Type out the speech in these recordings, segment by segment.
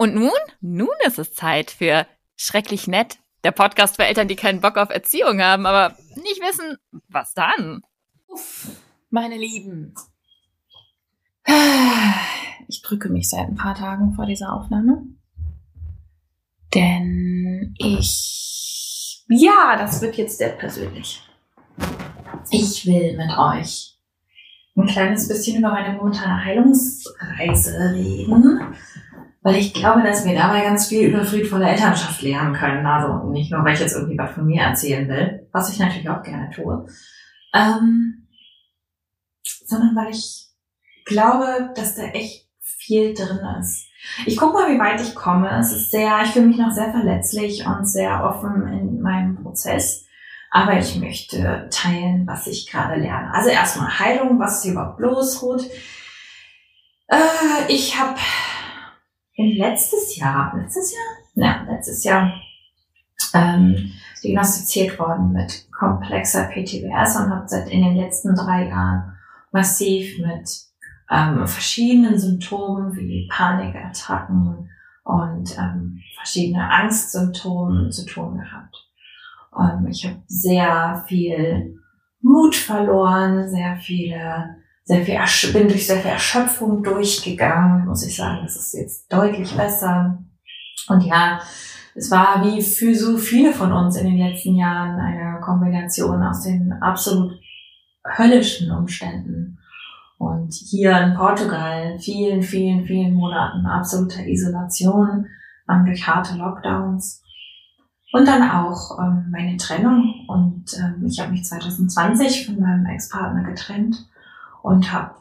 Und nun? Nun ist es Zeit für Schrecklich Nett, der Podcast für Eltern, die keinen Bock auf Erziehung haben, aber nicht wissen, was dann. Uff, meine Lieben. Ich drücke mich seit ein paar Tagen vor dieser Aufnahme. Denn ich. Ja, das wird jetzt sehr persönlich. Ich will mit euch ein kleines bisschen über meine momentane Heilungsreise reden weil ich glaube, dass wir dabei ganz viel über friedvolle Elternschaft lernen können. Also nicht nur, weil ich jetzt irgendwie was von mir erzählen will, was ich natürlich auch gerne tue, ähm, sondern weil ich glaube, dass da echt viel drin ist. Ich gucke mal, wie weit ich komme. Es ist sehr, ich fühle mich noch sehr verletzlich und sehr offen in meinem Prozess. Aber ich möchte teilen, was ich gerade lerne. Also erstmal Heilung, was ist überhaupt los, Ruth? Äh, ich habe letztes Jahr, letztes Jahr? Ja, letztes Jahr ähm, diagnostiziert worden mit komplexer PTBS und habe seit in den letzten drei Jahren massiv mit ähm, verschiedenen Symptomen wie Panikattacken und ähm, verschiedene Angstsymptomen zu tun gehabt. Und ich habe sehr viel Mut verloren, sehr viele sehr viel, bin durch sehr viel Erschöpfung durchgegangen, muss ich sagen. Das ist jetzt deutlich besser. Und ja, es war wie für so viele von uns in den letzten Jahren eine Kombination aus den absolut höllischen Umständen. Und hier in Portugal vielen, vielen, vielen Monaten absoluter Isolation durch harte Lockdowns. Und dann auch ähm, meine Trennung. Und ähm, ich habe mich 2020 von meinem Ex-Partner getrennt und habe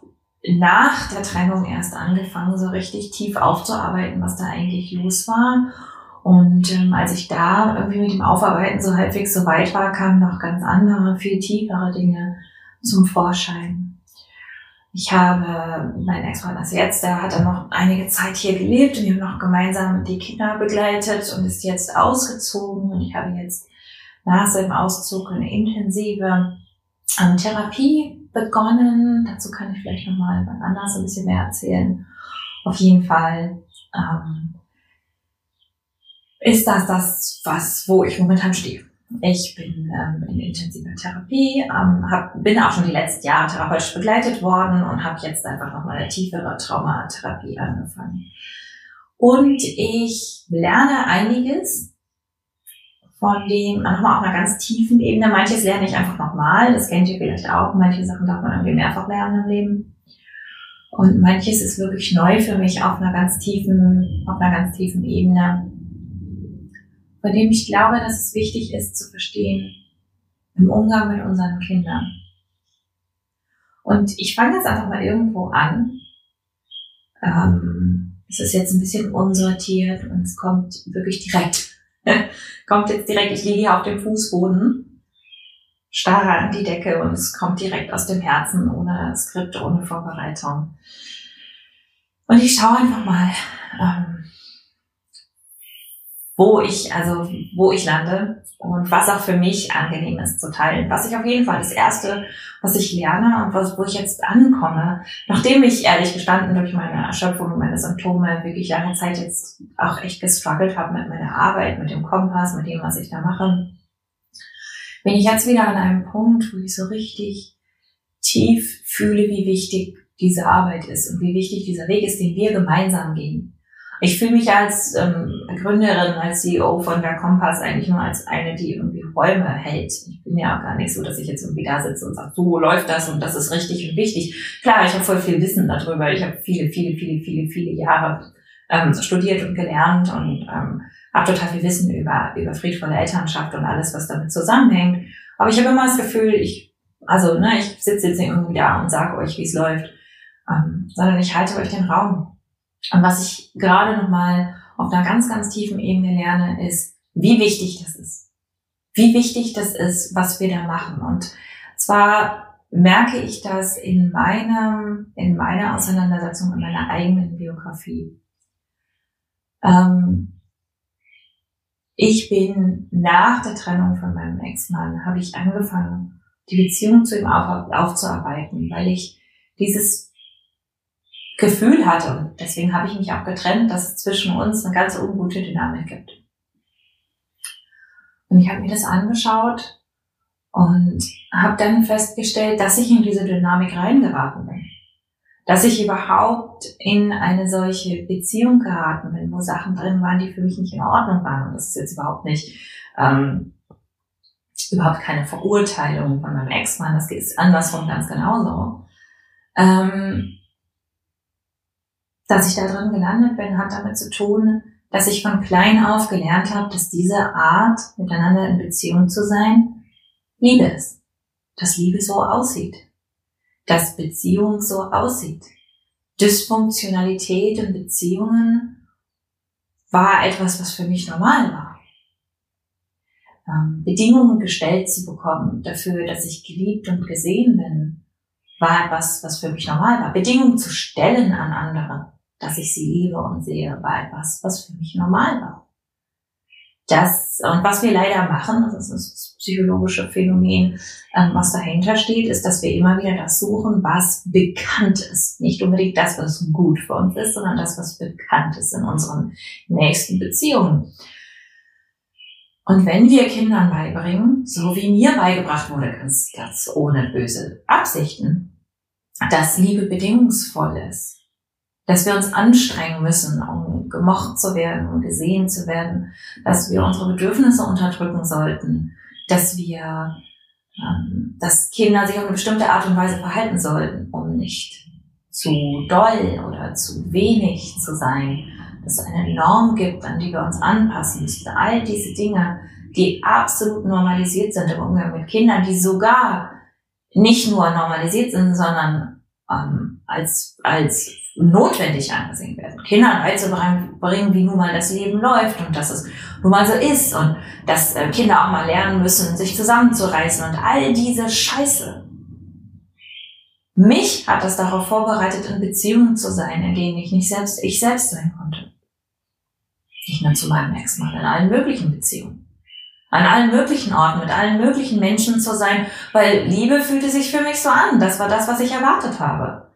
nach der Trennung erst angefangen, so richtig tief aufzuarbeiten, was da eigentlich los war. Und ähm, als ich da irgendwie mit dem Aufarbeiten so halbwegs so weit war, kamen noch ganz andere, viel tiefere Dinge zum Vorschein. Ich habe, mein Ex-Partner ist jetzt, der hat dann noch einige Zeit hier gelebt und wir haben noch gemeinsam die Kinder begleitet und ist jetzt ausgezogen und ich habe jetzt nach seinem Auszug eine intensive ähm, Therapie begonnen. Dazu kann ich vielleicht nochmal wann anders ein bisschen mehr erzählen. Auf jeden Fall ähm, ist das das, was, wo ich momentan stehe. Ich bin ähm, in intensiver Therapie, ähm, hab, bin auch schon die letzten Jahre therapeutisch begleitet worden und habe jetzt einfach nochmal eine tiefere Traumatherapie angefangen. Und ich lerne einiges von dem, nochmal auf einer ganz tiefen Ebene. Manches lerne ich einfach nochmal, das kennt ihr vielleicht auch. Manche Sachen darf man irgendwie mehrfach lernen im Leben. Und manches ist wirklich neu für mich auf einer ganz tiefen, auf einer ganz tiefen Ebene, bei dem ich glaube, dass es wichtig ist zu verstehen im Umgang mit unseren Kindern. Und ich fange jetzt einfach mal irgendwo an. Ähm, es ist jetzt ein bisschen unsortiert und es kommt wirklich direkt kommt jetzt direkt, ich liege hier auf dem Fußboden, starre an die Decke und es kommt direkt aus dem Herzen, ohne Skript, ohne Vorbereitung. Und ich schaue einfach mal, ähm, wo ich, also wo ich lande und was auch für mich angenehm ist zu teilen. Was ich auf jeden Fall das erste, was ich lerne und was, wo ich jetzt ankomme, nachdem ich ehrlich gestanden durch meine Erschöpfung und meine Symptome wirklich lange Zeit jetzt auch echt gestruggelt habe mit meiner Arbeit, mit dem Kompass, mit dem, was ich da mache, bin ich jetzt wieder an einem Punkt, wo ich so richtig tief fühle, wie wichtig diese Arbeit ist und wie wichtig dieser Weg ist, den wir gemeinsam gehen. Ich fühle mich als ähm, Gründerin, als CEO von der Kompass eigentlich nur als eine, die irgendwie Räume hält. Ich bin ja auch gar nicht so, dass ich jetzt irgendwie da sitze und sage, so läuft das und das ist richtig und wichtig. Klar, ich habe voll viel Wissen darüber. Ich habe viele, viele, viele, viele, viele Jahre ähm, studiert und gelernt und ähm, habe total viel Wissen über, über friedvolle Elternschaft und alles, was damit zusammenhängt. Aber ich habe immer das Gefühl, ich, also ne, ich sitze jetzt irgendwie da und sage euch, wie es läuft, ähm, sondern ich halte euch den Raum. Und was ich gerade nochmal auf einer ganz, ganz tiefen Ebene lerne, ist, wie wichtig das ist. Wie wichtig das ist, was wir da machen. Und zwar merke ich das in meinem, in meiner Auseinandersetzung in meiner eigenen Biografie. Ähm, ich bin nach der Trennung von meinem Ex-Mann, habe ich angefangen, die Beziehung zu ihm auf, aufzuarbeiten, weil ich dieses Gefühl hatte. Und deswegen habe ich mich auch getrennt, dass es zwischen uns eine ganz ungute Dynamik gibt. Und ich habe mir das angeschaut und habe dann festgestellt, dass ich in diese Dynamik reingeraten bin. Dass ich überhaupt in eine solche Beziehung geraten bin, wo Sachen drin waren, die für mich nicht in Ordnung waren. Und das ist jetzt überhaupt nicht, ähm, überhaupt keine Verurteilung von meinem Ex-Mann. Das ist andersrum ganz genauso. Ähm, dass ich da drin gelandet bin, hat damit zu tun, dass ich von klein auf gelernt habe, dass diese Art, miteinander in Beziehung zu sein, Liebe ist. Dass Liebe so aussieht. Dass Beziehung so aussieht. Dysfunktionalität in Beziehungen war etwas, was für mich normal war. Ähm, Bedingungen gestellt zu bekommen dafür, dass ich geliebt und gesehen bin, war etwas, was für mich normal war. Bedingungen zu stellen an andere, dass ich sie liebe und sehe, war etwas, was für mich normal war. Das, und was wir leider machen, das ist das psychologische Phänomen, ähm, was dahinter steht, ist, dass wir immer wieder das suchen, was bekannt ist. Nicht unbedingt das, was gut für uns ist, sondern das, was bekannt ist in unseren nächsten Beziehungen. Und wenn wir Kindern beibringen, so wie mir beigebracht wurde, ganz, ganz ohne böse Absichten, dass Liebe bedingungsvoll ist, dass wir uns anstrengen müssen, um gemocht zu werden und gesehen zu werden, dass wir unsere Bedürfnisse unterdrücken sollten, dass wir, ähm, dass Kinder sich auf eine bestimmte Art und Weise verhalten sollten, um nicht zu doll oder zu wenig zu sein, dass es eine Norm gibt, an die wir uns anpassen müssen. All diese Dinge, die absolut normalisiert sind im Umgang mit Kindern, die sogar nicht nur normalisiert sind, sondern ähm, als, als notwendig angesehen werden. Kindern beizubringen, wie nun mal das Leben läuft und dass es nun mal so ist und dass äh, Kinder auch mal lernen müssen, sich zusammenzureißen und all diese Scheiße. Mich hat das darauf vorbereitet, in Beziehungen zu sein, in denen ich nicht selbst, ich selbst sein konnte. Nicht nur zu meinem Ex-Mann, in allen möglichen Beziehungen. An allen möglichen Orten, mit allen möglichen Menschen zu sein, weil Liebe fühlte sich für mich so an. Das war das, was ich erwartet habe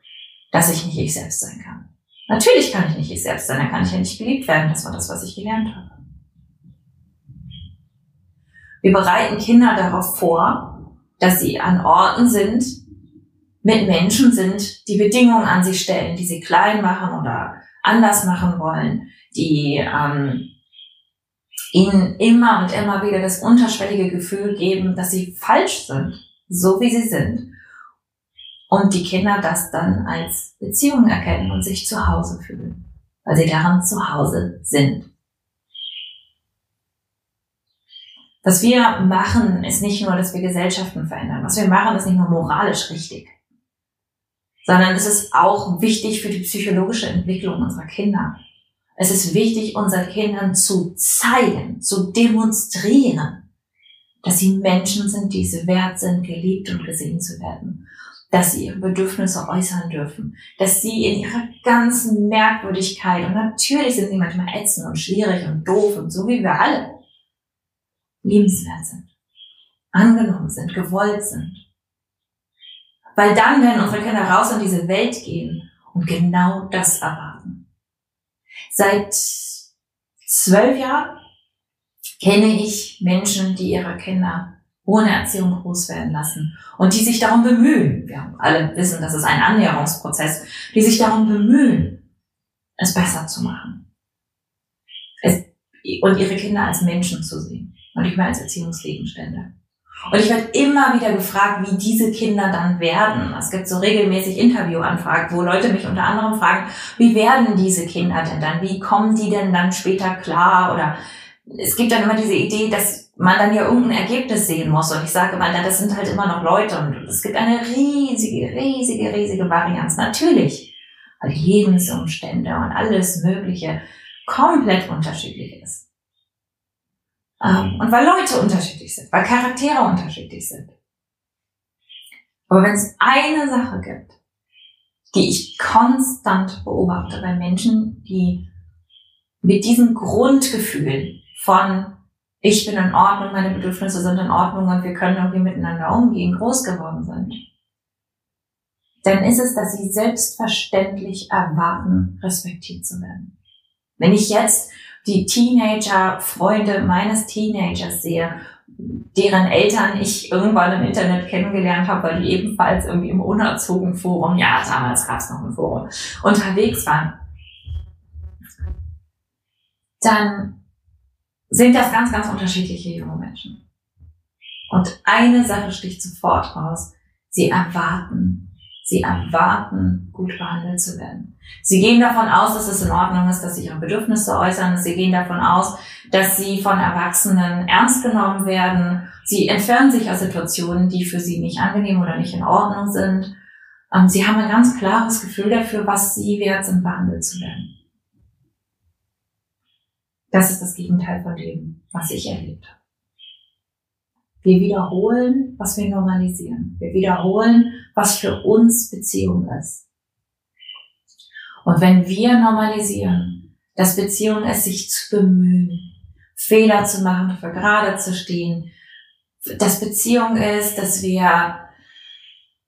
dass ich nicht ich selbst sein kann. Natürlich kann ich nicht ich selbst sein, dann kann ich ja nicht geliebt werden. Das war das, was ich gelernt habe. Wir bereiten Kinder darauf vor, dass sie an Orten sind, mit Menschen sind, die Bedingungen an sie stellen, die sie klein machen oder anders machen wollen, die ähm, ihnen immer und immer wieder das unterschwellige Gefühl geben, dass sie falsch sind, so wie sie sind und die Kinder das dann als Beziehung erkennen und sich zu Hause fühlen, weil sie daran zu Hause sind. Was wir machen, ist nicht nur, dass wir Gesellschaften verändern. Was wir machen, ist nicht nur moralisch richtig, sondern es ist auch wichtig für die psychologische Entwicklung unserer Kinder. Es ist wichtig, unseren Kindern zu zeigen, zu demonstrieren, dass sie Menschen sind, die es wert sind, geliebt und gesehen zu werden dass sie ihre Bedürfnisse äußern dürfen, dass sie in ihrer ganzen Merkwürdigkeit, und natürlich sind sie manchmal ätzend und schwierig und doof und so wie wir alle, liebenswert sind, angenommen sind, gewollt sind. Weil dann werden unsere Kinder raus in diese Welt gehen und genau das erwarten. Seit zwölf Jahren kenne ich Menschen, die ihre Kinder ohne Erziehung groß werden lassen und die sich darum bemühen, wir alle wissen, das ist ein Annäherungsprozess, die sich darum bemühen, es besser zu machen. Es, und ihre Kinder als Menschen zu sehen und nicht mehr als Erziehungsgegenstände. Und ich werde immer wieder gefragt, wie diese Kinder dann werden. Es gibt so regelmäßig Interviewanfragen, wo Leute mich unter anderem fragen, wie werden diese Kinder denn dann? Wie kommen die denn dann später klar? Oder es gibt dann immer diese Idee, dass man dann ja irgendein Ergebnis sehen muss. Und ich sage mal, das sind halt immer noch Leute und es gibt eine riesige, riesige, riesige Varianz. Natürlich, weil die Lebensumstände und alles Mögliche komplett unterschiedlich ist. Ähm, und weil Leute unterschiedlich sind, weil Charaktere unterschiedlich sind. Aber wenn es eine Sache gibt, die ich konstant beobachte bei Menschen, die mit diesem Grundgefühl von ich bin in Ordnung, meine Bedürfnisse sind in Ordnung und wir können irgendwie miteinander umgehen, groß geworden sind, dann ist es, dass sie selbstverständlich erwarten, respektiert zu werden. Wenn ich jetzt die Teenager-Freunde meines Teenagers sehe, deren Eltern ich irgendwann im Internet kennengelernt habe, weil die ebenfalls irgendwie im Unerzogen-Forum, ja, damals gab es noch ein Forum, unterwegs waren, dann sind das ganz, ganz unterschiedliche junge Menschen. Und eine Sache sticht sofort raus. Sie erwarten Sie erwarten, gut behandelt zu werden. Sie gehen davon aus, dass es in Ordnung ist, dass sie ihre Bedürfnisse äußern. Sie gehen davon aus, dass sie von Erwachsenen ernst genommen werden. Sie entfernen sich aus Situationen, die für sie nicht angenehm oder nicht in Ordnung sind. Ähm, sie haben ein ganz klares Gefühl dafür, was sie wert sind, behandelt zu werden. Das ist das Gegenteil von dem, was ich erlebt habe. Wir wiederholen, was wir normalisieren. Wir wiederholen, was für uns Beziehung ist. Und wenn wir normalisieren, dass Beziehung ist, sich zu bemühen, Fehler zu machen, für gerade zu stehen, dass Beziehung ist, dass wir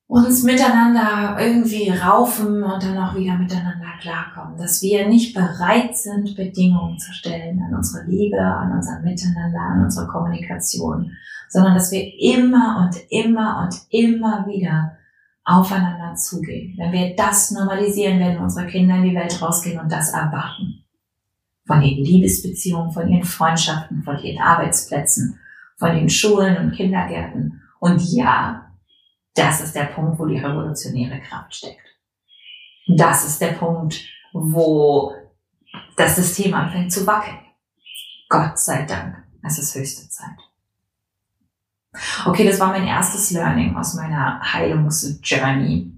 uns miteinander irgendwie raufen und dann auch wieder miteinander klarkommen, dass wir nicht bereit sind, Bedingungen zu stellen an unsere Liebe, an unser Miteinander, an unsere Kommunikation, sondern dass wir immer und immer und immer wieder aufeinander zugehen. Wenn wir das normalisieren, werden unsere Kinder in die Welt rausgehen und das erwarten. Von den Liebesbeziehungen, von ihren Freundschaften, von ihren Arbeitsplätzen, von den Schulen und Kindergärten. Und ja, das ist der Punkt, wo die revolutionäre Kraft steckt. Das ist der Punkt, wo das System anfängt zu wackeln. Gott sei Dank, es ist höchste Zeit. Okay, das war mein erstes Learning aus meiner Heilungsjourney.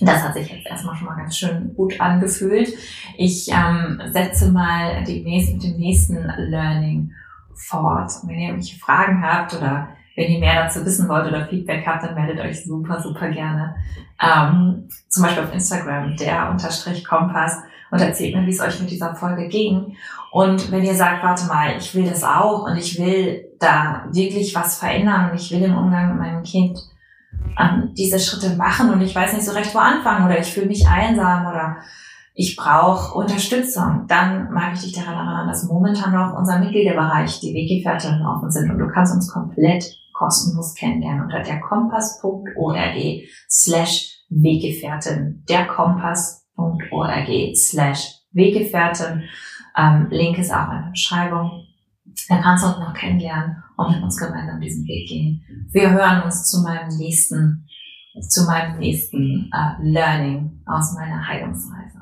Das hat sich jetzt erstmal schon mal ganz schön gut angefühlt. Ich ähm, setze mal demnächst mit dem nächsten Learning fort. Und wenn ihr irgendwelche Fragen habt oder wenn ihr mehr dazu wissen wollt oder Feedback habt, dann meldet euch super, super gerne. Ähm, zum Beispiel auf Instagram, der unterstrich Kompass und erzählt mir, wie es euch mit dieser Folge ging. Und wenn ihr sagt, warte mal, ich will das auch und ich will da wirklich was verändern und ich will im Umgang mit meinem Kind ähm, diese Schritte machen und ich weiß nicht so recht, wo anfangen oder ich fühle mich einsam oder ich brauche Unterstützung, dann mag ich dich daran erinnern, dass momentan noch unser Mitgliederbereich, die Weggefährtinnen offen sind und du kannst uns komplett kostenlos kennenlernen unter derkompass.org slash Weggefährtin, derkompass.org slash Weggefährtin. Ähm, Link ist auch in der Beschreibung. Da kannst du uns noch kennenlernen und mit uns gemeinsam diesen Weg gehen. Wir hören uns zu meinem nächsten, zu meinem nächsten äh, Learning aus meiner Heilungsreise.